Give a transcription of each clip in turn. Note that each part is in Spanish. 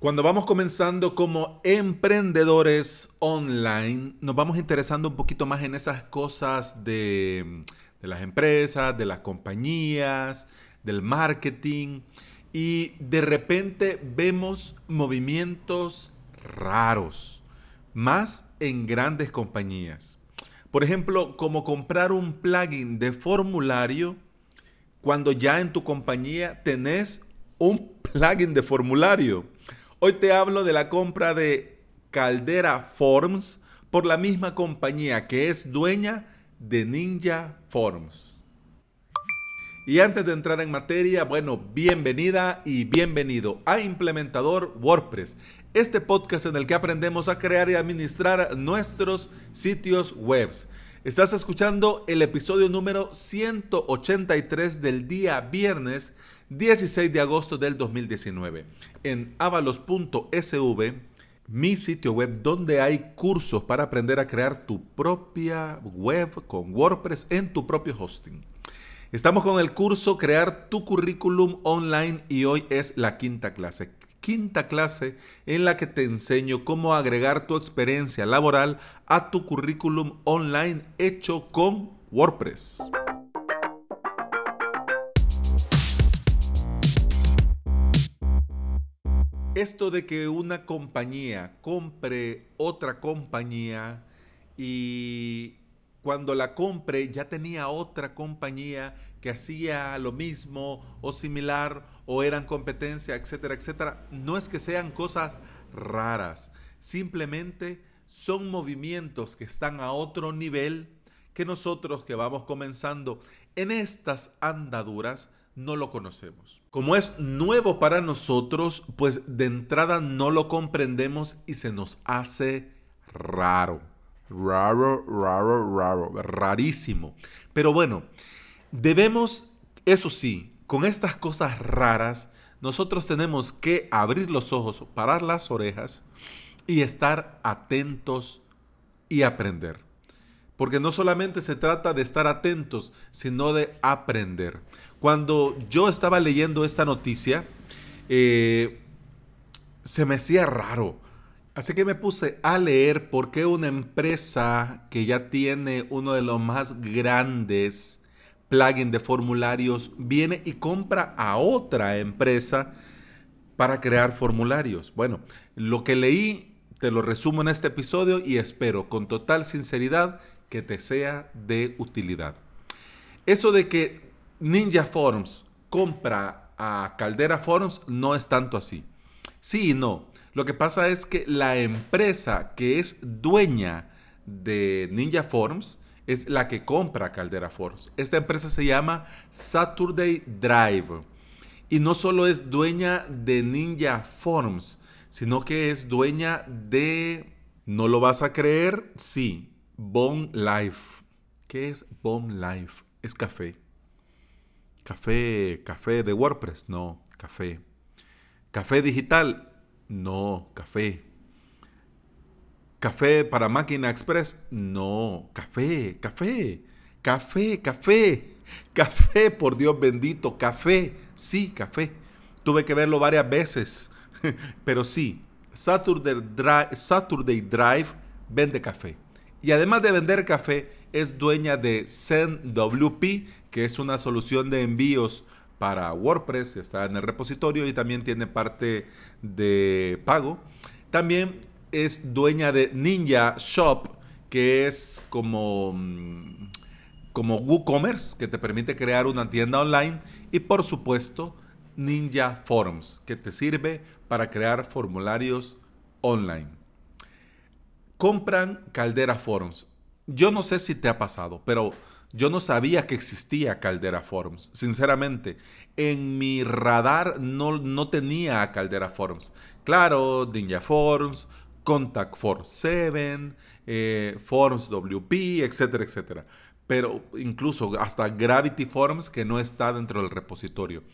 Cuando vamos comenzando como emprendedores online, nos vamos interesando un poquito más en esas cosas de, las empresas, de las compañías, del marketing y de repente vemos movimientos raros, más en grandes compañías. Por ejemplo, como comprar un plugin de formulario cuando ya en tu compañía tenés un plugin de formulario. Hoy te hablo de la compra de Caldera Forms por la misma compañía que es dueña de Ninja Forms. Y antes de entrar en materia, bueno, bienvenida y bienvenido a Implementador WordPress, este podcast en el que aprendemos a crear y administrar nuestros sitios web. Estás escuchando el episodio número 183 del día viernes 16 de agosto del 2019 en avalos.sv, mi sitio web donde hay cursos para aprender a crear tu propia web con WordPress en tu propio hosting. Estamos con el curso Crear tu currículum online y hoy es la quinta clase. Quinta clase en la que te enseño cómo agregar tu experiencia laboral a tu currículum online hecho con WordPress. Esto de que una compañía compre otra compañía y cuando la compre ya tenía otra compañía que hacía lo mismo o similar o eran competencia, etcétera, etcétera, no es que sean cosas raras, simplemente son movimientos que están a otro nivel que nosotros que vamos comenzando en estas andaduras no lo conocemos. Como es nuevo para nosotros, pues de entrada no lo comprendemos y se nos hace raro. Raro, raro, raro, rarísimo. Pero bueno, debemos, eso sí, con estas cosas raras, nosotros tenemos que abrir los ojos, parar las orejas y estar atentos y aprender. Porque no solamente se trata de estar atentos, sino de aprender. Cuando yo estaba leyendo esta noticia, eh, se me hacía raro. Así que me puse a leer por qué una empresa que ya tiene uno de los más grandes plugins de formularios viene y compra a otra empresa para crear formularios. Bueno, lo que leí te lo resumo en este episodio y espero con total sinceridad que te sea de utilidad. Eso de que Ninja Forms compra a Caldera Forms no es tanto así. Sí y no. Lo que pasa es que la empresa que es dueña de Ninja Forms es la que compra Caldera Forms. Esta empresa se llama Saturday Drive. Y no solo es dueña de Ninja Forms, sino que es dueña de... ¿No lo vas a creer? Sí, Bone Life. ¿Qué es Bone Life? Es café. Café, café de WordPress, no, café. Café digital, no, café. Café para máquina express, no, café, café. Café, café. Café, por Dios bendito, café. Sí, café. Tuve que verlo varias veces, pero sí, Saturday Drive, Saturday Drive vende café. Y además de vender café, es dueña de ZenWP, que es una solución de envíos para WordPress, está en el repositorio y también tiene parte de pago. También es dueña de Ninja Shop, que es como, mm, como WooCommerce, que te permite crear una tienda online. Y por supuesto, Ninja Forms, que te sirve para crear formularios online compran Caldera Forms. Yo no sé si te ha pasado, pero yo no sabía que existía Caldera Forms. Sinceramente, en mi radar no, no tenía Caldera Forms. Claro, Ninja Forms, Contact Forms 7, eh, Forms WP, etcétera, etcétera. Pero incluso hasta Gravity Forms que no está dentro del repositorio.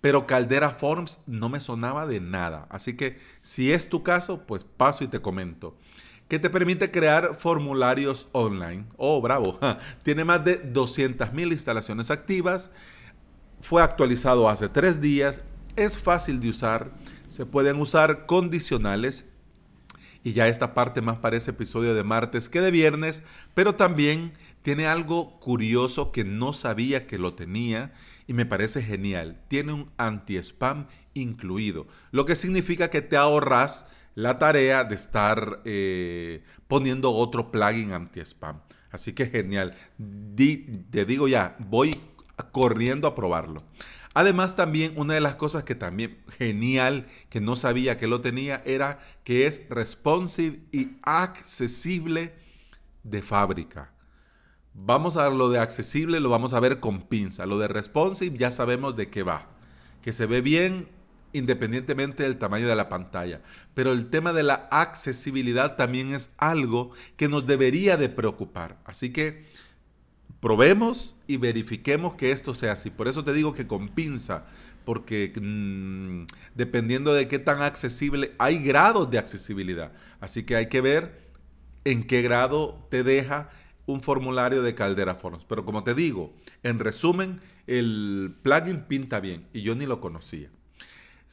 Pero Caldera Forms no me sonaba de nada. Así que si es tu caso, pues paso y te comento que te permite crear formularios online. Oh, bravo. Tiene más de 200.000 instalaciones activas. Fue actualizado hace tres días. Es fácil de usar. se pueden usar condicionales y ya esta parte más parece episodio de martes que de viernes, pero también tiene algo curioso que no sabía que lo tenía y me parece genial. Tiene un anti-spam incluido, lo que significa que te ahorras la tarea de estar eh, poniendo otro plugin anti-spam. Así que genial. te digo ya, voy corriendo a probarlo. Además también una de las cosas que también genial, que no sabía que lo tenía, era que es responsive y accesible de fábrica. Vamos a lo de accesible, lo vamos a ver con pinza. Lo de responsive ya sabemos de qué va. Que se ve bien independientemente del tamaño de la pantalla. Pero el tema de la accesibilidad también es algo que nos debería de preocupar. Así que probemos y verifiquemos que esto sea así. Por eso te digo que con pinza, porque mm, dependiendo de qué tan accesible, hay grados de accesibilidad. Así que hay que ver en qué grado te deja un formulario de Caldera Forms. Pero como te digo, en resumen, el plugin pinta bien y yo ni lo conocía.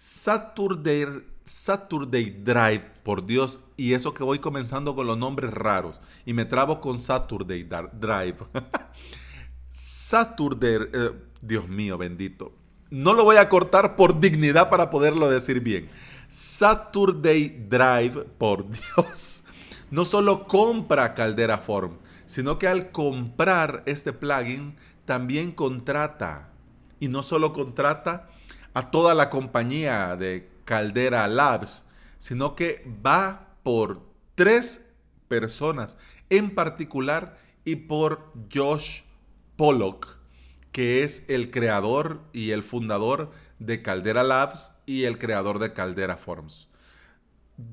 Saturday, Saturday Drive, por Dios, y eso que voy comenzando con los nombres raros y me trabo con Saturday Drive. Saturday, eh, Dios mío, bendito. No lo voy a cortar por dignidad para poderlo decir bien. Saturday Drive, por Dios, no solo compra Caldera Form, sino que al comprar este plugin también contrata. Y no solo contrata, a toda la compañía de Caldera Labs, sino que va por tres personas en particular y por Josh Pollock, que es el creador y el fundador de Caldera Labs y el creador de Caldera Forms.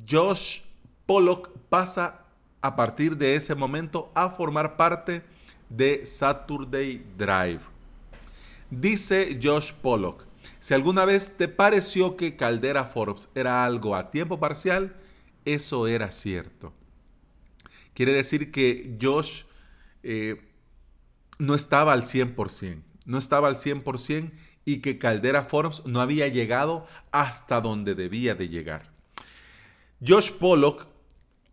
Josh Pollock pasa a partir de ese momento a formar parte de Saturday Drive. Dice Josh Pollock, si alguna vez te pareció que Caldera Forbes era algo a tiempo parcial, eso era cierto. Quiere decir que Josh eh, no estaba al 100%, no estaba al 100% y que Caldera Forbes no había llegado hasta donde debía de llegar. Josh Pollock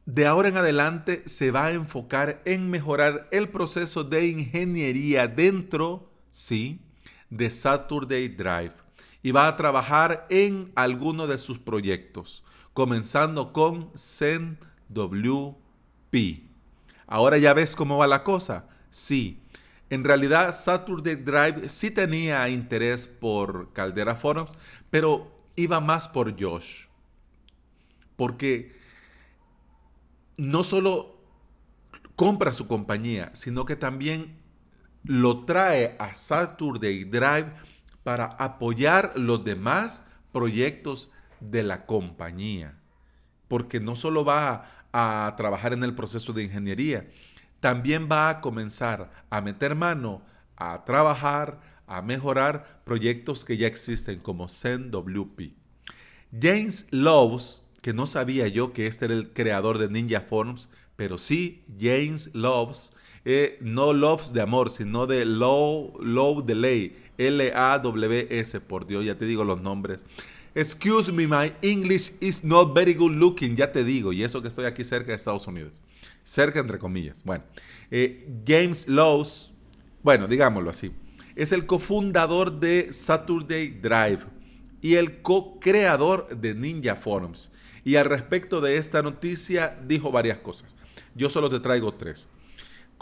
de ahora en adelante se va a enfocar en mejorar el proceso de ingeniería dentro, sí, de Saturday Drive y va a trabajar en alguno de sus proyectos, comenzando con ZenWP. Ahora ya ves cómo va la cosa. Sí, en realidad Saturday Drive sí tenía interés por Caldera Forums, pero iba más por Josh. Porque no solo compra su compañía, sino que también lo trae a Saturday Drive para apoyar los demás proyectos de la compañía. Porque no solo va a trabajar en el proceso de ingeniería, también va a comenzar a meter mano a trabajar, a mejorar proyectos que ya existen como ZenWP. James Loves, que no sabía yo que este era el creador de Ninja Forms, pero sí, James Loves, eh, no Loves de amor, sino de Low, Low Delay, L-A-W-S, por Dios, ya te digo los nombres. Excuse me, my English is not very good looking, ya te digo, y eso que estoy aquí cerca de Estados Unidos. Cerca entre comillas. Bueno, eh, James Lowe's, bueno, digámoslo así, es el cofundador de Saturday Drive y el co-creador de Ninja Forums. Y al respecto de esta noticia dijo varias cosas. Yo solo te traigo tres.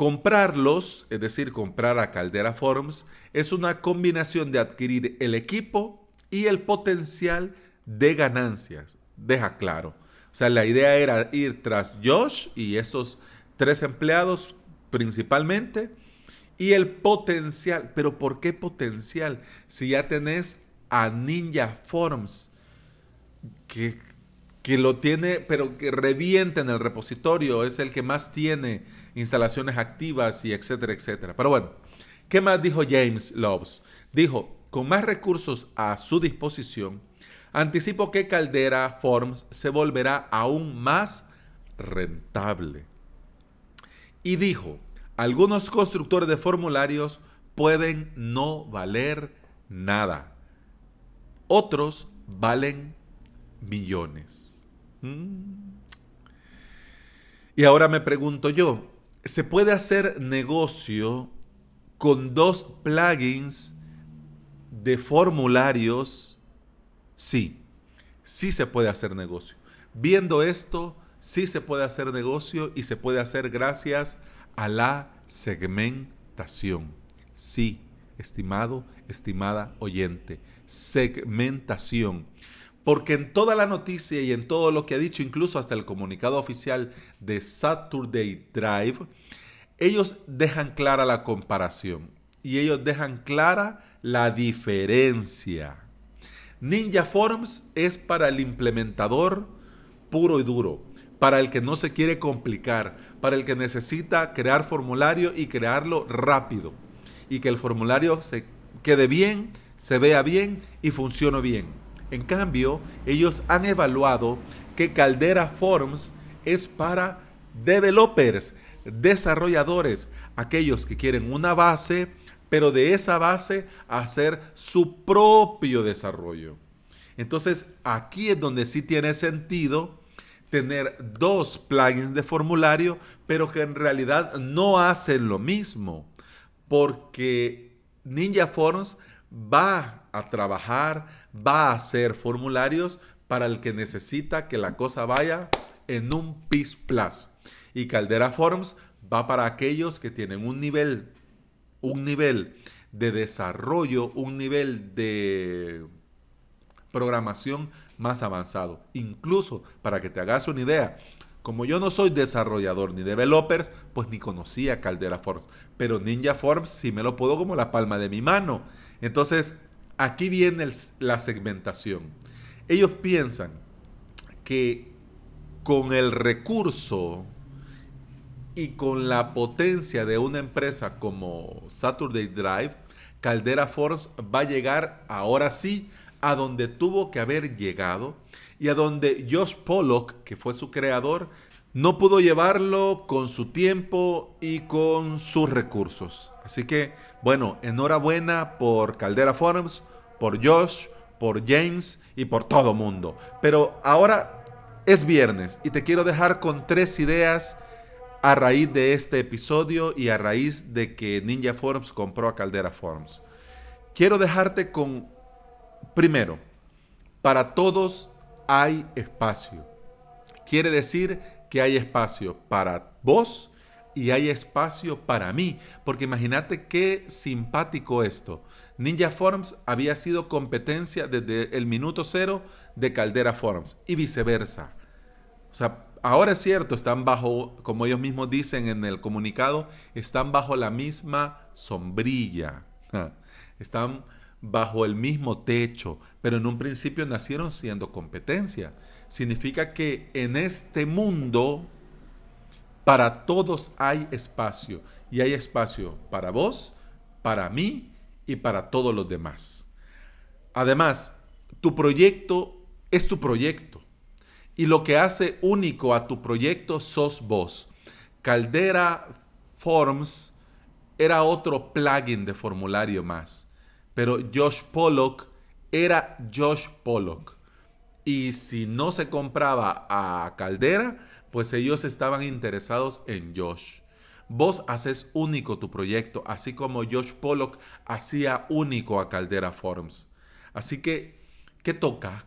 Comprarlos, es decir, comprar a Caldera Forms, es una combinación de adquirir el equipo y el potencial de ganancias. Deja claro. O sea, la idea era ir tras Josh y estos tres empleados principalmente y el potencial. Pero ¿por qué potencial? Si ya tenés a Ninja Forms que, que lo tiene, pero que revienta en el repositorio, es el que más tiene instalaciones activas y etcétera, etcétera. Pero bueno, ¿qué más dijo James Loves? Dijo, con más recursos a su disposición, anticipo que Caldera Forms se volverá aún más rentable. Y dijo, algunos constructores de formularios pueden no valer nada. Otros valen millones. Mm. Y ahora me pregunto yo, ¿se puede hacer negocio con dos plugins de formularios? Sí, sí se puede hacer negocio. Viendo esto, sí se puede hacer negocio y se puede hacer gracias a la segmentación. Sí, estimado, estimada oyente, segmentación. Porque en toda la noticia y en todo lo que ha dicho, incluso hasta el comunicado oficial de Saturday Drive, ellos dejan clara la comparación y ellos dejan clara la diferencia. Ninja Forms es para el implementador puro y duro, para el que no se quiere complicar, para el que necesita crear formulario y crearlo rápido y que el formulario se quede bien, se vea bien y funcione bien. En cambio, ellos han evaluado que Caldera Forms es para developers, desarrolladores, aquellos que quieren una base, pero de esa base hacer su propio desarrollo. Entonces, aquí es donde sí tiene sentido tener dos plugins de formulario, pero que en realidad no hacen lo mismo, porque Ninja Forms va a trabajar va a hacer formularios para el que necesita que la cosa vaya en un PIS Plus. Y Caldera Forms va para aquellos que tienen un nivel, un nivel de desarrollo, un nivel de programación más avanzado. Incluso, para que te hagas una idea, como yo no soy desarrollador ni developers, pues ni conocía Caldera Forms. Pero Ninja Forms sí me lo puedo como la palma de mi mano. Entonces, Aquí viene la segmentación. Ellos piensan que con el recurso y con la potencia de una empresa como Saturday Drive, Caldera Force va a llegar ahora sí a donde tuvo que haber llegado y a donde Josh Pollock, que fue su creador, no pudo llevarlo con su tiempo y con sus recursos. Así que, bueno, enhorabuena por Caldera Forums, por Josh, por James y por todo mundo. Pero ahora es viernes y te quiero dejar con tres ideas a raíz de este episodio y a raíz de que Ninja Forms compró a Caldera Forms. Quiero dejarte con, primero, para todos hay espacio. Quiere decir que hay espacio para vos y hay espacio para mí. Porque imagínate qué simpático esto. Ninja Forms había sido competencia desde el minuto cero de Caldera Forms y viceversa. O sea, ahora es cierto, están bajo, como ellos mismos dicen en el comunicado, están bajo la misma sombrilla. Están bajo el mismo techo, pero en un principio nacieron siendo competencia. Significa que en este mundo para todos hay espacio y hay espacio para vos, para mí y para todos los demás. Además, tu proyecto es tu proyecto. Y lo que hace único a tu proyecto sos vos. Caldera Forms era otro plugin de formulario más. Pero Josh Pollock era Josh Pollock. Y si no se compraba a Caldera, pues ellos estaban interesados en Josh. Vos haces único tu proyecto, así como Josh Pollock hacía único a Caldera Forms. Así que, ¿qué toca?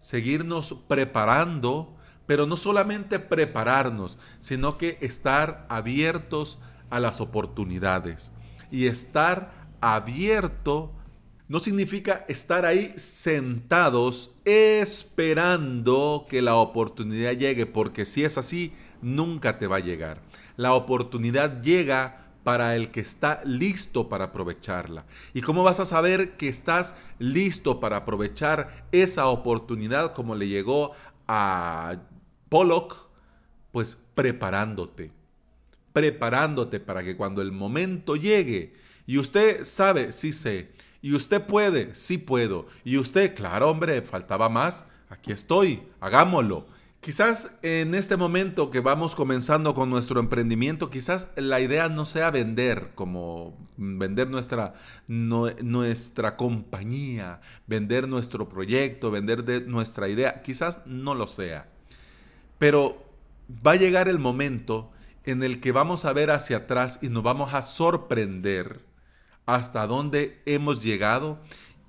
Seguirnos preparando, pero no solamente prepararnos, sino que estar abiertos a las oportunidades. Y estar abierto no significa estar ahí sentados esperando que la oportunidad llegue, porque si es así, nunca te va a llegar la oportunidad llega para el que está listo para aprovecharla. ¿Y cómo vas a saber que estás listo para aprovechar esa oportunidad como le llegó a Pollock? Pues preparándote, preparándote para que cuando el momento llegue y usted sabe, sí sé, y usted puede, sí puedo, y usted, claro hombre, faltaba más, aquí estoy, hagámoslo. Quizás en este momento que vamos comenzando con nuestro emprendimiento, quizás la idea no sea vender, como vender nuestra, nuestra compañía, vender nuestro proyecto, vender de nuestra idea, quizás no lo sea. Pero va a llegar el momento en el que vamos a ver hacia atrás y nos vamos a sorprender hasta dónde hemos llegado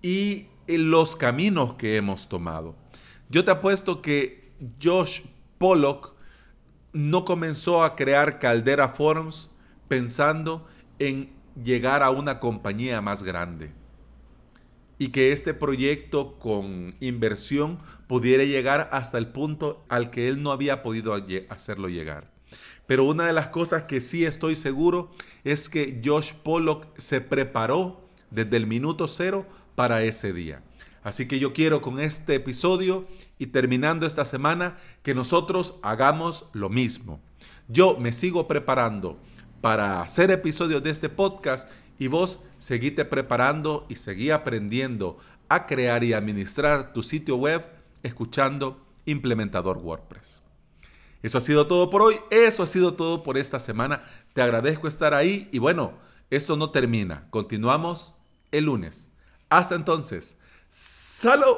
y los caminos que hemos tomado. Yo te apuesto que Josh Pollock no comenzó a crear Caldera Forums pensando en llegar a una compañía más grande y que este proyecto con inversión pudiera llegar hasta el punto al que él no había podido hacerlo llegar. Pero una de las cosas que sí estoy seguro es que Josh Pollock se preparó desde el minuto cero para ese día. Así que yo quiero con este episodio y terminando esta semana que nosotros hagamos lo mismo. Yo me sigo preparando para hacer episodios de este podcast y vos seguite preparando y seguí aprendiendo a crear y administrar tu sitio web escuchando Implementador WordPress. Eso ha sido todo por hoy, eso ha sido todo por esta semana. Te agradezco estar ahí y bueno, esto no termina, continuamos el lunes. Hasta entonces. ¡Salud!